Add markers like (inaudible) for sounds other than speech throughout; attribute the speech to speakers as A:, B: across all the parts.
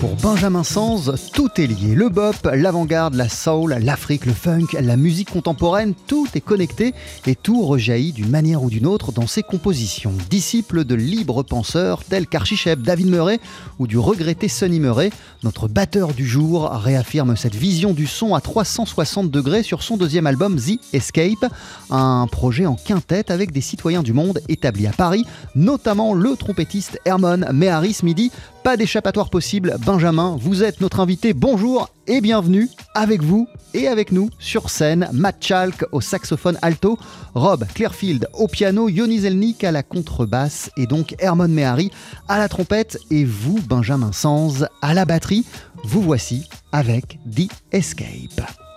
A: Pour Benjamin Sanz, tout est lié. Le bop, l'avant-garde, la soul, l'Afrique, le funk, la musique contemporaine, tout est connecté et tout rejaillit d'une manière ou d'une autre dans ses compositions. Disciple de libres penseurs tels qu'Archichep, David Murray ou du regretté Sonny Murray, notre batteur du jour réaffirme cette vision du son à 360 degrés sur son deuxième album The Escape, un projet en quintette avec des citoyens du monde établis à Paris, notamment le trompettiste Herman Meharis Midi. Pas d'échappatoire possible, Benjamin, vous êtes notre invité. Bonjour et bienvenue avec vous et avec nous sur scène. Matt Chalk au saxophone alto, Rob Clearfield au piano, Yoni Zelnik à la contrebasse et donc Herman Mehari à la trompette et vous, Benjamin Sanz, à la batterie. Vous voici avec The Escape.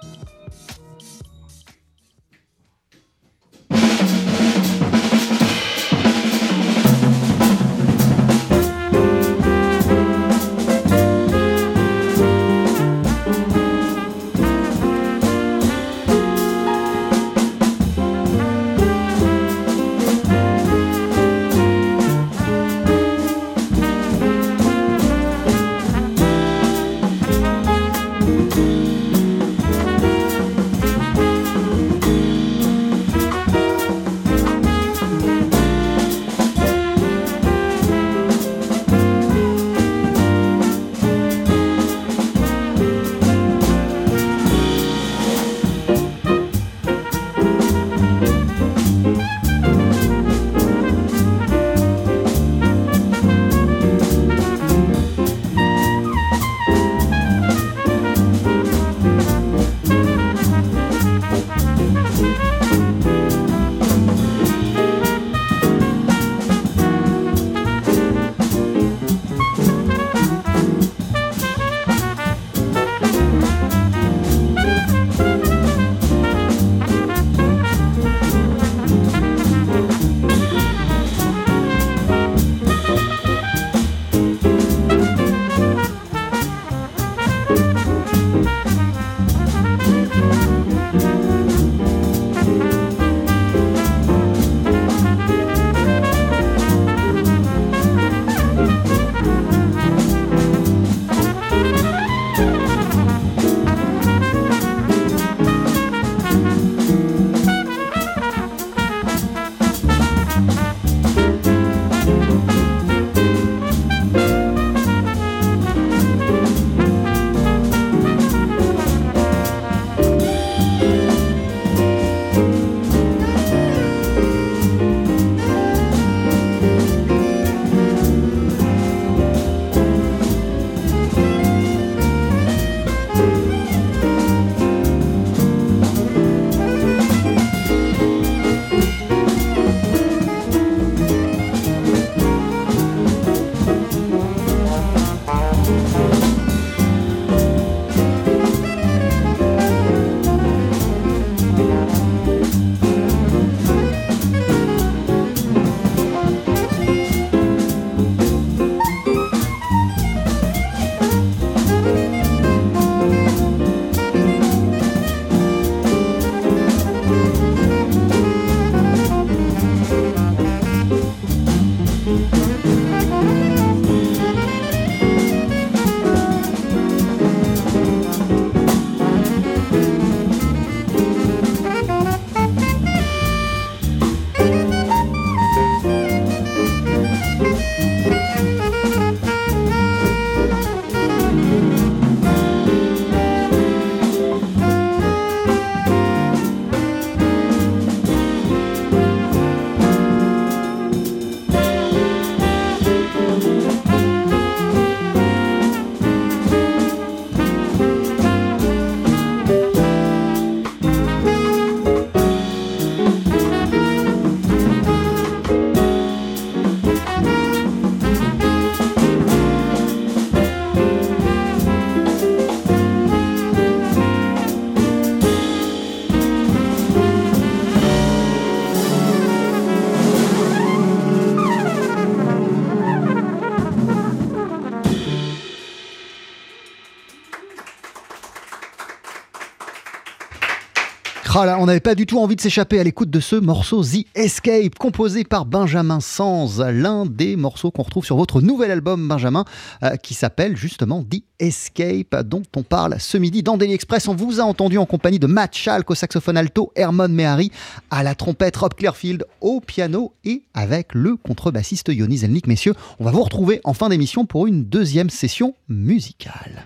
A: Là, on n'avait pas du tout envie de s'échapper à l'écoute de ce morceau The Escape, composé par Benjamin Sanz, l'un des morceaux qu'on retrouve sur votre nouvel album, Benjamin, euh, qui s'appelle justement The Escape, dont on parle ce midi dans Daily Express. On vous a entendu en compagnie de Matt Schalk au saxophone alto, Hermon Mehari à la trompette, Rob Clearfield au piano et avec le contrebassiste Yoni Zelnik. Messieurs, on va vous retrouver en fin d'émission pour une deuxième session musicale.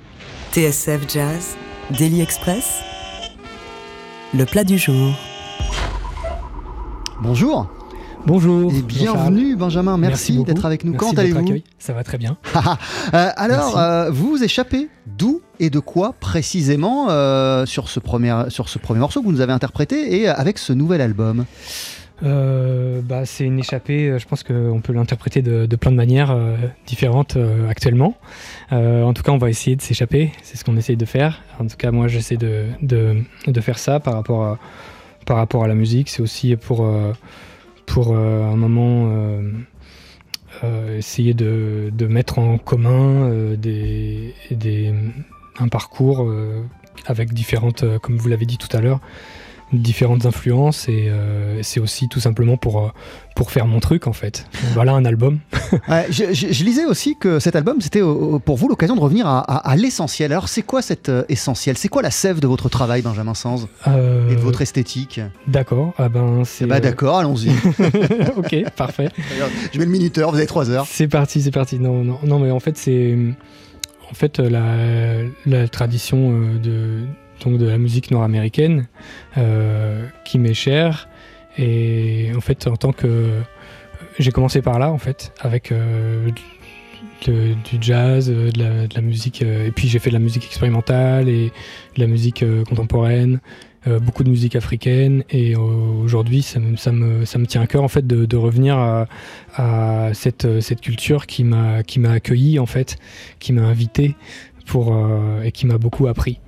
B: TSF Jazz, Daily Express, le plat du jour.
A: Bonjour
C: Bonjour.
A: et bienvenue
C: Charles.
A: Benjamin, merci, d'être avec nous.
C: Merci
A: Comment
C: de votre
A: allez-vous
C: accueil. Ça va très bien. (laughs)
A: Euh, alors, euh, vous vous échappez d'où et de quoi précisément euh, sur, ce premier, sur ce premier morceau que vous nous avez interprété et avec ce nouvel album?
C: Euh, bah, c'est une échappée, euh, je pense qu'on peut l'interpréter de, plein de manières euh, différentes actuellement. En tout cas, on va essayer de s'échapper, c'est ce qu'on essaye de faire. En tout cas, moi, j'essaie de, de, de faire ça par rapport à, par rapport à la musique. C'est aussi pour, pour un moment essayer de, mettre en commun des, des, un parcours avec différentes, comme vous l'avez dit tout à l'heure, différentes influences et euh, c'est aussi tout simplement pour, euh, pour faire mon truc en fait. Voilà un album. (laughs)
A: Ouais, je, je- je lisais aussi que cet album, c'était pour vous l'occasion de revenir à, à- à l'essentiel. Alors, c'est quoi cet euh, essentiel? C'est quoi la sève de votre travail, Benjamin Sanz,
C: Euh,
A: et de votre esthétique?
C: D'accord, ah ben c'est.
A: Eh ben,
C: euh,
A: D'accord, allons-y. (laughs)
C: ok, parfait.
A: je mets le minuteur, vous avez trois heures.
C: C'est parti, c'est parti. Non, non, non, mais en fait, c'est en fait la, la tradition de donc de la musique nord-américaine euh, qui m'est chère. Et en fait, en tant que j'ai commencé par là, en fait, avec euh, du jazz, euh, de la, musique, et puis j'ai fait de la musique expérimentale et de la musique contemporaine. beaucoup de musique africaine et aujourd'hui ça me, ça, me, ça me tient à cœur en fait de, revenir à, cette, cette culture qui m'a qui m'a accueilli en fait, qui m'a invité pour et qui m'a beaucoup appris.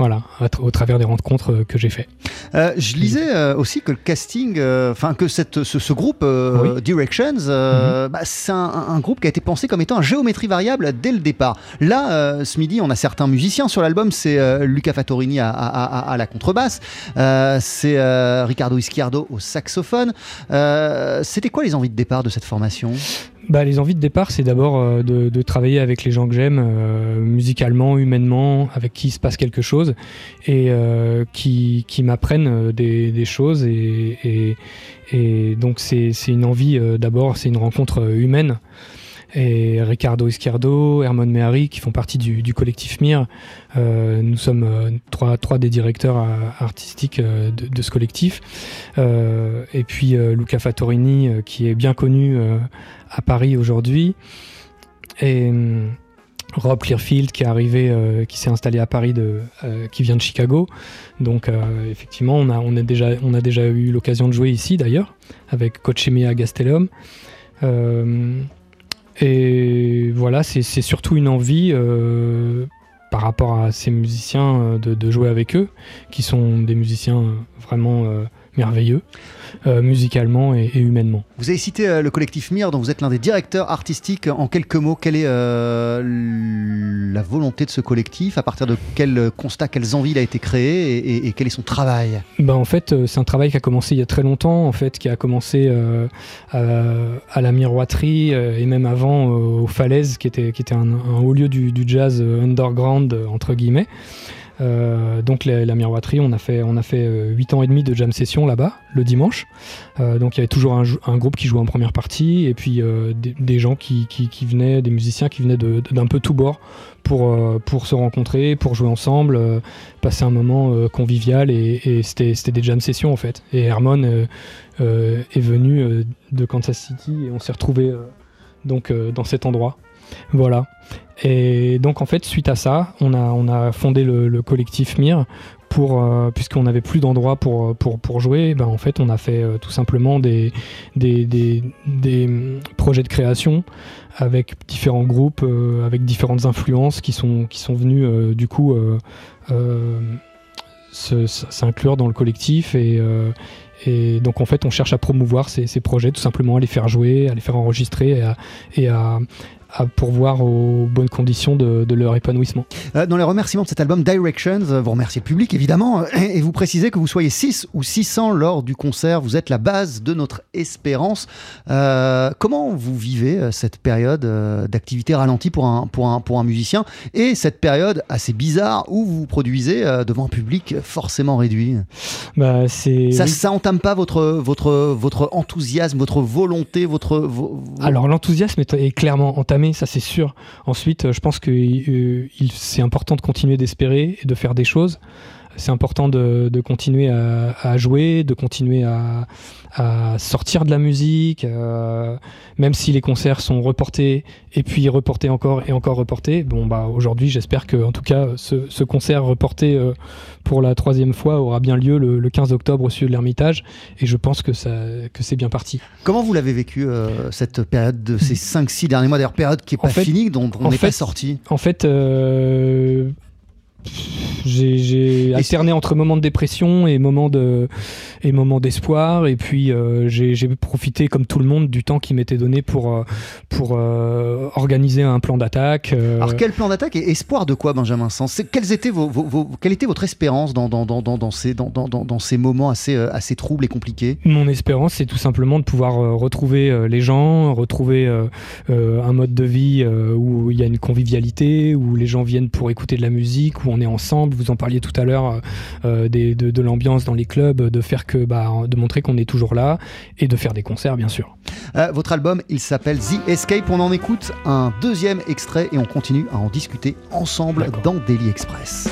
C: Voilà, au travers des rencontres euh, que j'ai fait.
A: Euh, je lisais euh, aussi que le casting, euh, enfin que cette, ce, ce groupe
C: Oui.
A: Directions, euh, bah, c'est un, un groupe qui a été pensé comme étant un géométrie variable dès le départ. Là, ce midi, on a certains musiciens sur l'album. C'est Luca Fattorini à, à- à- à la contrebasse, c'est Ricardo Ischiardo au saxophone. C'était quoi les envies de départ de cette formation?
C: Bah, les envies de départ, c'est d'abord euh, de, de travailler avec les gens que j'aime, euh, musicalement, humainement, avec qui il se passe quelque chose, et euh, qui, qui m'apprennent euh, des, des choses. Et, et, et donc, c'est une envie, euh, d'abord, c'est une rencontre humaine. Et Ricardo Ischiardo, Hermon Mehari, qui font partie du, collectif MIR. Euh, nous sommes euh, trois, des directeurs euh, artistiques de, ce collectif. Et puis Luca Fattorini, qui est bien connu à Paris aujourd'hui. Et hum, Rob Clearfield qui est arrivé, qui s'est installé à Paris, qui vient de Chicago. Donc effectivement, on a, déjà, eu l'occasion de jouer ici d'ailleurs, avec Coach Emea Gastelum. Et voilà, c'est surtout une envie euh, par rapport à ces musiciens euh, de, jouer avec eux, qui sont des musiciens euh, vraiment merveilleux, euh, musicalement et, et humainement.
A: Vous avez cité euh, le collectif MIR, dont vous êtes l'un des directeurs artistiques. En quelques mots, quelle est euh, la volonté de ce collectif? À partir de quel constat, quelles envies il a été créé et, et- et quel est son travail?
C: Ben, en fait, c'est un travail qui a commencé il y a très longtemps, en fait, qui a commencé à, à la miroiterie et même avant aux Falaises, qui était, qui était un, un haut lieu du, du jazz underground, entre guillemets. Euh, donc la, miroiterie, on a fait, on a fait euh, 8 ans et demi de jam session là-bas, le dimanche. Euh, donc il y avait toujours un, groupe qui jouait en première partie et puis euh, des, gens qui, qui- venaient, des musiciens qui venaient d'un peu tout bord pour, euh, pour se rencontrer, pour jouer ensemble, euh, passer un moment euh, convivial et, c'était des jam sessions en fait. Et Hermon euh, euh, est venu euh, de Kansas City et on s'est retrouvé donc euh, dans cet endroit. Voilà. Et donc en fait, suite à ça, on a, on a fondé le, le collectif MIR pour, euh, puisqu'on n'avait plus d'endroit pour, pour, pour jouer, ben en fait on a fait euh, tout simplement des, des, des, des, projets de création avec différents groupes, euh, avec différentes influences qui sont, qui sont venus euh, du coup euh, euh, s'inclure dans le collectif et, euh, donc en fait on cherche à promouvoir ces, projets, tout simplement à les faire jouer, à les faire enregistrer et à, à pourvoir aux bonnes conditions de, de leur épanouissement.
A: Euh, dans les remerciements de cet album Directions, euh, vous remerciez le public évidemment et et vous précisez que vous soyez 6 ou 600 lors du concert. Vous êtes la base de notre espérance. Euh, comment vous vivez euh, cette période euh, d'activité ralentie pour un, pour, un, pour un musicien et cette période assez bizarre où vous produisez euh, devant un public forcément réduit?
C: Bah, c'est
A: Ça, ça entame pas votre, votre, votre enthousiasme, votre volonté, votre. vo- vo-
C: Alors l'enthousiasme est, est clairement entamé, ça c'est sûr. Ensuite, euh, je pense que euh, c'est important de continuer d'espérer et de faire des choses. C'est important de, de continuer à, à jouer, de continuer à, à sortir de la musique, euh, même si les concerts sont reportés et puis reportés encore et encore reportés. Bon, bah aujourd'hui, j'espère que en tout cas, ce, ce concert reporté euh, pour la troisième fois aura bien lieu le, le 15 octobre au sud de l'Ermitage, et je pense que ça que c'est bien parti.
A: Comment vous l'avez vécu euh, cette période de ces 5-6 derniers mois, d'ailleurs période qui n'est pas
C: fait-
A: finie, dont on n'est pas sorti?
C: En fait, j'ai alterné entre moments de dépression et moments de et moments d'espoir, et puis euh, j'ai profité, comme tout le monde, du temps qui m'était donné pour euh, pour euh, organiser un plan d'attaque. euh,
A: Alors quel plan d'attaque et espoir de quoi, Benjamin Sens quels étaient vos, vos- vos- Quelle était votre espérance dans, dans, dans, dans, ces, dans, dans, ces moments assez, assez troubles et compliqués?
C: Mon espérance, c'est tout simplement de pouvoir retrouver les gens, retrouver un mode de vie où il y a une convivialité, où les gens viennent pour écouter de la musique, où on est ensemble. Vous en parliez tout à l'heure euh, euh, de, de l'ambiance dans les clubs, de faire que, bah, de montrer qu'on est toujours là et de faire des concerts, bien sûr.
A: Euh, Votre album, il s'appelle The Escape. On en écoute un deuxième extrait et on continue à en discuter ensemble dans Daily Express.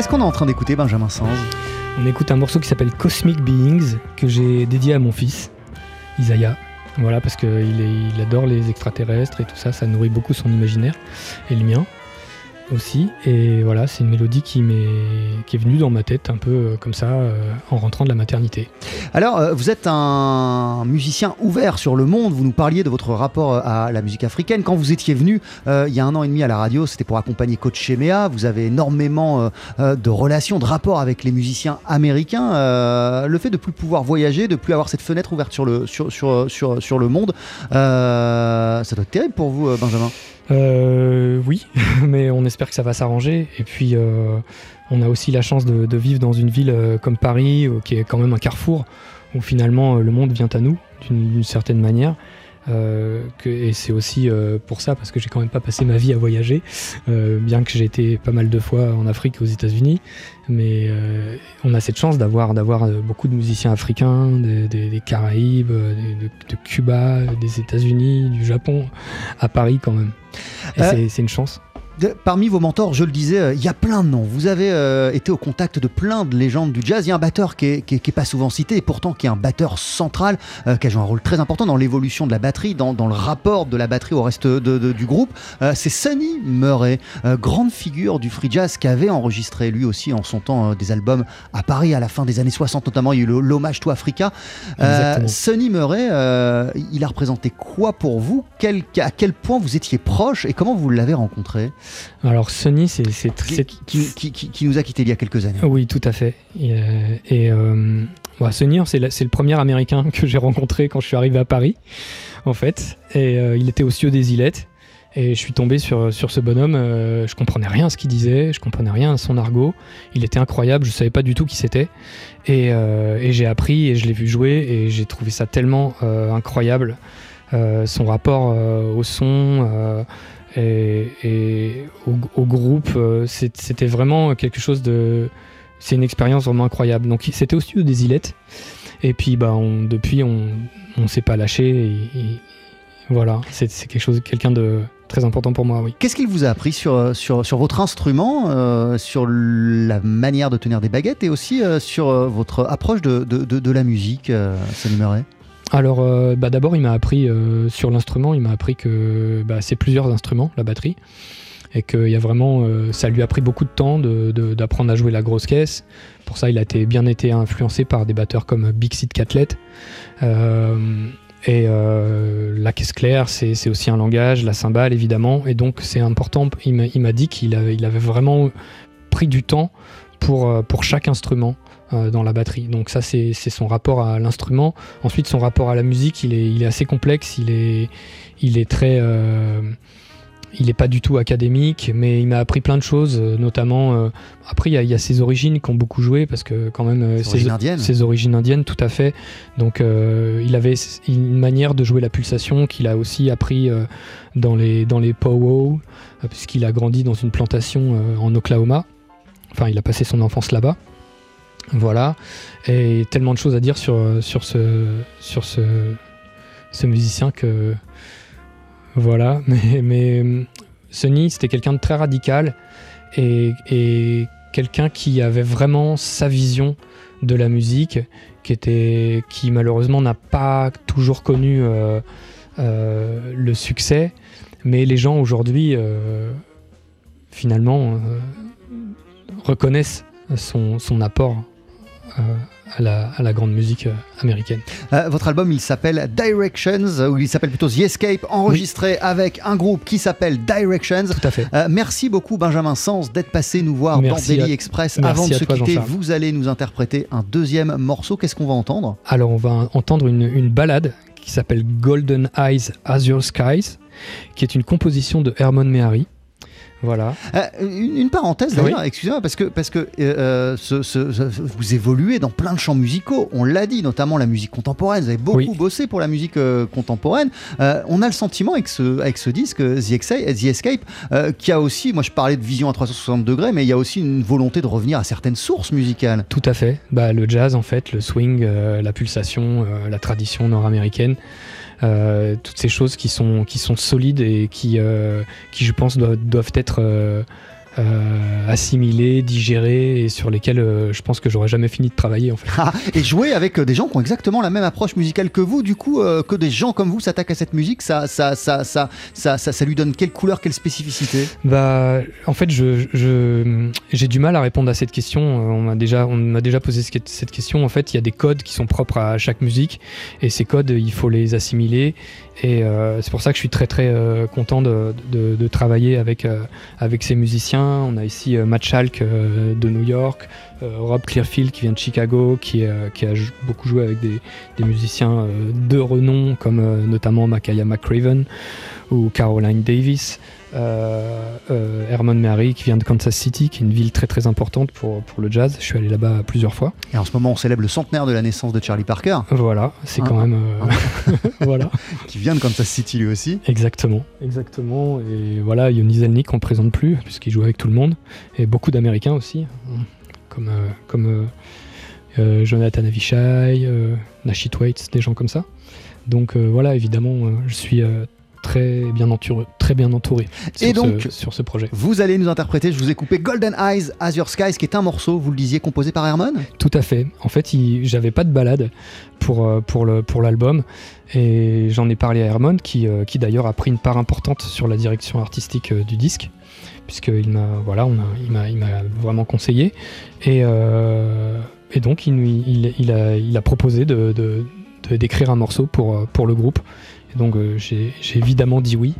A: Qu'est-ce qu'on est en train d'écouter, Benjamin Sanz?
C: On écoute un morceau qui s'appelle Cosmic Beings que j'ai dédié à mon fils, Isaiah. Voilà, parce qu'il il adore les extraterrestres et tout ça, ça nourrit beaucoup son imaginaire et le mien. Aussi. Et voilà, c'est une mélodie qui, est venue dans ma tête un peu euh, comme ça euh, en rentrant de la maternité.
A: Alors, euh, vous êtes un musicien ouvert sur le monde. Vous nous parliez de votre rapport à la musique africaine. Quand vous étiez venu il y a un an et demi à la radio, c'était pour accompagner Coach Shemea. Vous avez énormément de relations, de rapports avec les musiciens américains. Le fait de plus pouvoir voyager, de plus avoir cette fenêtre ouverte sur le, sur, sur, sur, le monde, ça doit être terrible pour vous, Benjamin.
C: Euh, oui, (laughs) mais on espère que ça va s'arranger. Et puis, euh, on a aussi la chance de, de vivre dans une ville euh, comme Paris, euh, qui est quand même un carrefour, où finalement le monde vient à nous, d'une certaine manière. Euh, que, et c'est aussi euh, pour ça, parce que j'ai quand même pas passé ma vie à voyager, euh, bien que j'ai été pas mal de fois en Afrique et aux États-Unis. Mais on a cette chance d'avoir d'avoir beaucoup de musiciens africains, des, des- des Caraïbes, des- de, de Cuba, des États-Unis, du Japon, à Paris quand même. Et c'est une chance.
A: Parmi vos mentors, je le disais, euh, il y a plein de noms. Vous avez euh, été au contact de plein de légendes du jazz. Il y a un batteur qui est, qui est- qui est pas souvent cité et pourtant qui est un batteur central, euh, qui a joué un rôle très important dans l'évolution de la batterie, dans, dans le rapport de la batterie au reste de- de- du groupe. Euh, C'est Sonny Murray, grande figure du free jazz qui avait enregistré lui aussi en son temps des albums à Paris à la fin des années 60 notamment. Il y a eu l'hommage to Africa. Sonny Murray, il a représenté quoi pour vous? Quel- À quel point vous étiez proche et comment vous l'avez rencontré?
C: Alors Sonny, c'est
A: qui,
C: c'est-
A: qui- qui- qui- qui nous a quittés il y a quelques années.
C: Oui, tout à fait. Et, euh, et euh, bah, Sonny, c'est le premier Américain (laughs) que j'ai rencontré quand je suis arrivé à Paris, en fait. Et euh, il était au cieux des Ilettes. Et je suis tombé sur, sur ce bonhomme. euh, je comprenais rien à ce qu'il disait, je comprenais rien à son argot. Il était incroyable, je savais pas du tout qui c'était. Et, et j'ai appris et je l'ai vu jouer et j'ai trouvé ça tellement incroyable. Son rapport au son et, au, groupe, euh, c'était vraiment quelque chose de. C'est une expérience vraiment incroyable. Donc c'était au studio des Ilettes. Et puis bah, depuis, on ne s'est pas lâché. Et, voilà, c'est quelque chose, quelqu'un de très important pour moi, oui.
A: Qu'est-ce qu'il vous a appris sur, sur, sur votre instrument, euh, sur la manière de tenir des baguettes et aussi euh, sur votre approche de, de, de- la musique, euh, Sonny Murray?
C: Alors, euh, bah, d'abord, il m'a appris euh, sur l'instrument, il m'a appris que bah, c'est plusieurs instruments, la batterie, et que y a vraiment, euh, ça lui a pris beaucoup de temps d'apprendre à jouer la grosse caisse. Pour ça, il a été, bien été influencé par des batteurs comme Big Seed Catlett. Et la caisse claire, c'est aussi un langage, la cymbale évidemment, et donc c'est important. Il m'a dit qu'il avait, vraiment pris du temps pour chaque instrument euh, dans la batterie. Donc ça, c'est son rapport à l'instrument. Ensuite, son rapport à la musique, il est, il est assez complexe, il est, il est très... euh, il n'est pas du tout académique, mais il m'a appris plein de choses, euh, notamment... euh, après, il y, a- il y a ses origines qui ont beaucoup joué, parce que quand même... euh,
A: Ses origines indiennes.
C: Ses origines indiennes, tout à fait. Donc euh, il avait une manière de jouer la pulsation qu'il a aussi appris dans les, dans les powwows, euh, puisqu'il a grandi dans une plantation en Oklahoma. Enfin, il a passé son enfance là-bas. Voilà. Et tellement de choses à dire sur, ce, musicien que. Voilà. (laughs) Mais, mais Sonny, c'était quelqu'un de très radical et, quelqu'un qui avait vraiment sa vision de la musique, qui, était, qui malheureusement n'a pas toujours connu euh, euh, le succès. Mais les gens aujourd'hui, euh, finalement, reconnaissent son, son apport euh, à, la, à la grande musique euh, américaine.
A: Euh, votre album, il s'appelle Directions, ou il s'appelle plutôt The Escape, enregistré avec un groupe qui s'appelle Directions.
C: Tout à fait.
A: Euh, merci beaucoup Benjamin Sens d'être passé nous voir
C: Merci
A: dans Daily
C: à-
A: Express.
C: merci
A: Avant de se
C: toi,
A: quitter, vous allez nous interpréter un deuxième morceau. Qu'est-ce qu'on va entendre?
C: Alors, on va entendre une, une balade qui s'appelle Golden Eyes Azure Skies, qui est une composition de Herman Mehari. Voilà.
A: Euh, une, une parenthèse d'ailleurs, excusez-moi, parce que, parce que euh, ce- ce- ce- vous évoluez dans plein de champs musicaux, on l'a dit, notamment la musique contemporaine, vous avez beaucoup
C: Oui.
A: bossé pour la musique euh, contemporaine. Euh, on a le sentiment avec ce, avec ce disque, The, Exa- The Escape, euh, qui a aussi, moi je parlais de vision à 360 degrés, mais il y a aussi une volonté de revenir à certaines sources musicales.
C: Tout à fait. Bah, le jazz, en fait, le swing, euh, la pulsation, euh, la tradition nord-américaine, euh, toutes ces choses qui sont, qui sont solides et qui, euh, je pense, doivent, doivent être euh, assimilés, digérés et sur lesquels euh, je pense que j'aurais jamais fini de travailler en fait.
A: Ah, et jouer avec euh, des gens qui ont exactement la même approche musicale que vous, du coup, euh, que des gens comme vous s'attaquent à cette musique, ça, ça, ça, ça, ça, ça, ça lui donne quelle couleur, quelle spécificité?
C: Bah, en fait, je, je- j'ai du mal à répondre à cette question. On m'a déjà, on m'a déjà posé ce- cette question. En fait, il y a des codes qui sont propres à chaque musique, et ces codes, il faut les assimiler. Et euh, c'est pour ça que je suis très très euh, content de, travailler avec euh, avec ces musiciens. On a ici Matt Schalk de New York, Rob Clearfield qui vient de Chicago, qui, a beaucoup joué avec des, des musiciens de renom comme notamment Makaya McCraven ou Caroline Davis. Euh, euh, Herman Mary qui vient de Kansas City, qui est une ville très très importante pour, pour le jazz. Je suis allé là-bas plusieurs fois.
A: Et en ce moment, on célèbre le centenaire de la naissance de Charlie Parker,
C: Voilà, c'est
A: Ah.
C: quand même. euh, (laughs) voilà, (laughs)
A: qui vient de Kansas City lui aussi.
C: exactement. Exactement. Et voilà, Yoni Zelnik, on ne présente plus, puisqu'il joue avec tout le monde. Et beaucoup d'Américains aussi, hein, comme, comme euh, Jonathan Avishai, euh, Nashi Waits, des gens comme ça. Donc euh, voilà, évidemment, je suis très, bien entouré, très bien entouré sur,
A: Et donc,
C: ce, sur ce projet.
A: Vous allez nous interpréter, je vous ai coupé Golden Eyes, Azure Skies, qui est un morceau, vous le disiez, composé par Herman?
C: Tout à fait. En fait, j'avais pas de balade pour, euh, pour, le, pour l'album et j'en ai parlé à Herman qui, euh, qui d'ailleurs a pris une part importante sur la direction artistique euh, du disque puisqu'il m'a voilà, on a, il, m'a, il m'a vraiment conseillé et, euh, et donc il, il, il a, il a proposé de- de- d'écrire un morceau pour, euh, pour le groupe et donc euh, j'ai, évidemment dit oui.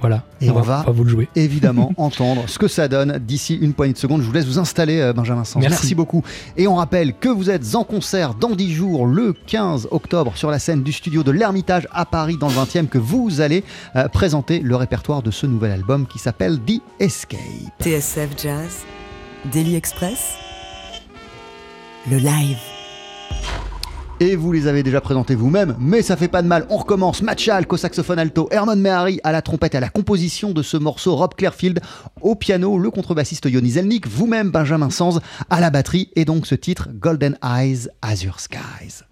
C: Voilà,
A: Et on va-
C: vous le jouer.
A: évidemment (laughs) entendre ce que ça donne d'ici une poignée de secondes. Je vous laisse vous installer, euh, Benjamin Sens.
C: Merci.
A: beaucoup. Et on rappelle que vous êtes en concert dans 10 jours, le 15 octobre, sur la scène du studio de l'Ermitage à Paris, dans le 20e, que vous allez euh, présenter le répertoire de ce nouvel album qui s'appelle The Escape.
B: TSF Jazz, Daily Express, le live.
A: Et vous les avez déjà présentés vous-même, mais ça fait pas de mal. On recommence. Matt Schalk au saxophone alto, Herman Mehari à la trompette et à la composition de ce morceau, Rob Clearfield au piano, le contrebassiste Yoni Zelnik, vous-même Benjamin Sanz à la batterie et donc ce titre Golden Eyes, Azure Skies.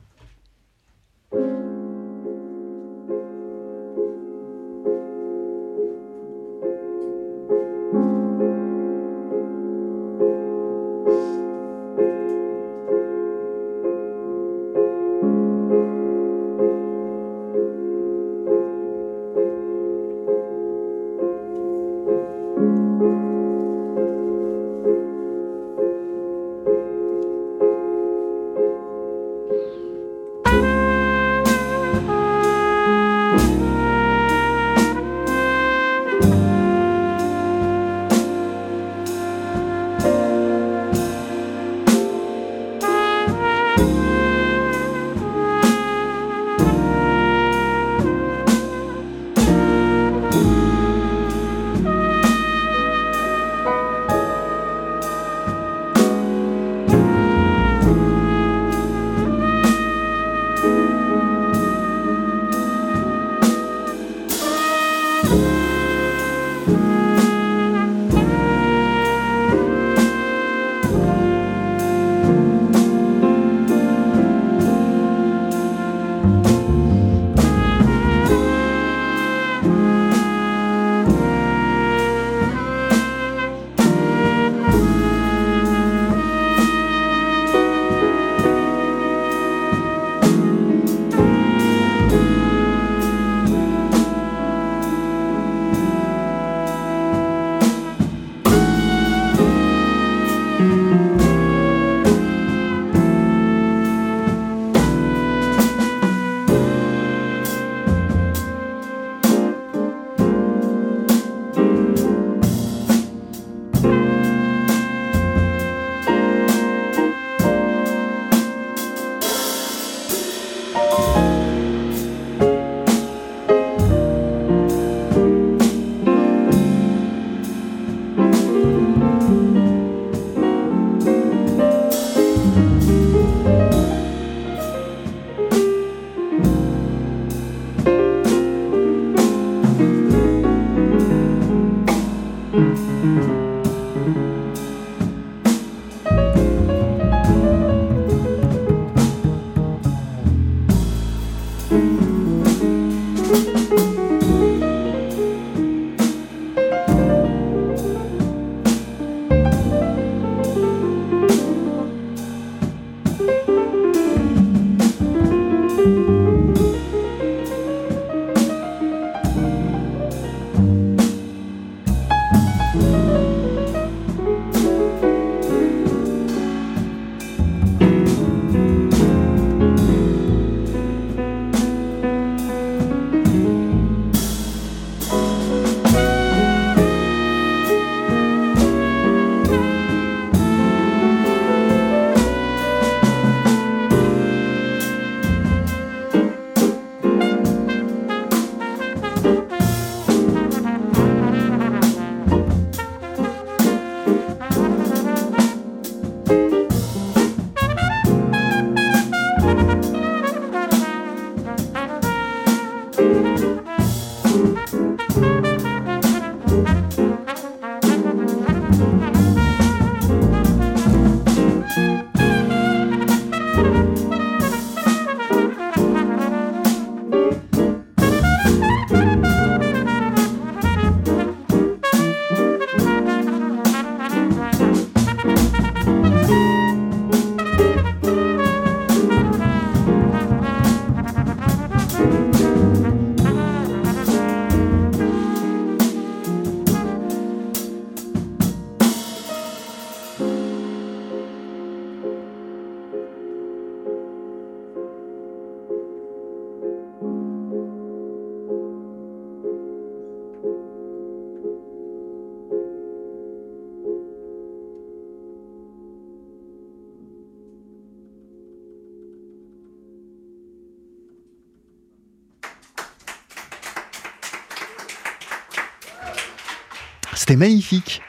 A: C'était magnifique.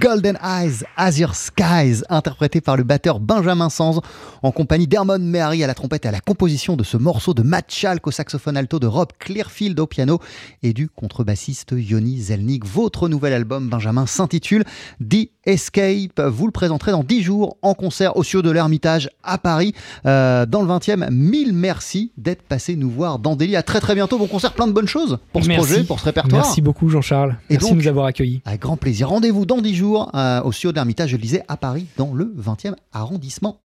A: Golden Eyes, Azure Skies, interprété par le batteur Benjamin Sanz, en compagnie d'Hermon Mehari à la trompette et à la composition de ce morceau de Matt Schalk au saxophone alto, de Rob Clearfield au piano et du contrebassiste Yoni Zelnik. Votre nouvel album, Benjamin, s'intitule The Escape. Vous le présenterez dans 10 jours en concert au Cieux de l'Ermitage à Paris, euh, dans le 20e. Mille merci d'être passé nous voir dans Delhi. À très très bientôt. Bon concert, plein de bonnes choses pour ce
C: Merci.
A: projet, pour ce répertoire.
C: Merci beaucoup Jean-Charles.
A: Et
C: Merci
A: donc-
C: de nous avoir accueillis.
A: Avec grand plaisir. Rendez-vous dans 10 jours euh, au Cieux de l'Ermitage, je le disais, à Paris, dans le 20e arrondissement.